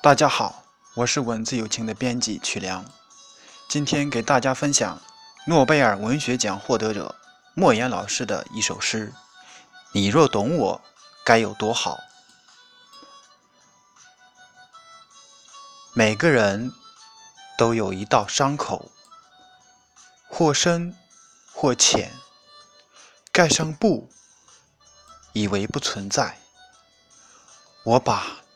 大家好，我是文字有情的编辑曲良，今天给大家分享诺贝尔文学奖获得者莫言老师的一首诗：“你若懂我，该有多好。”每个人都有一道伤口，或深或浅，盖上布，以为不存在。我把。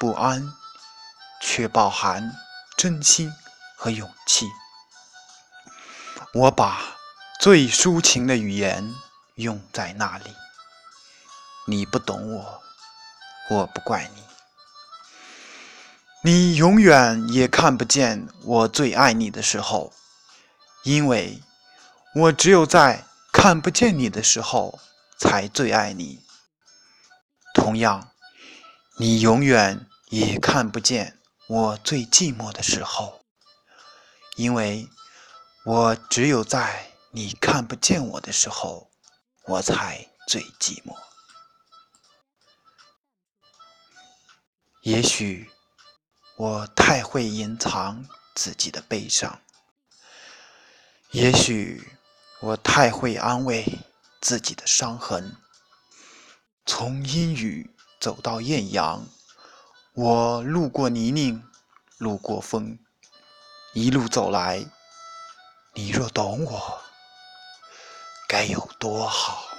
不安。却饱含真心和勇气。我把最抒情的语言用在那里。你不懂我，我不怪你。你永远也看不见我最爱你的时候，因为我只有在看不见你的时候才最爱你。同样，你永远也看不见。我最寂寞的时候，因为我只有在你看不见我的时候，我才最寂寞。也许我太会隐藏自己的悲伤，也许我太会安慰自己的伤痕。从阴雨走到艳阳。我路过泥泞，路过风，一路走来。你若懂我，该有多好。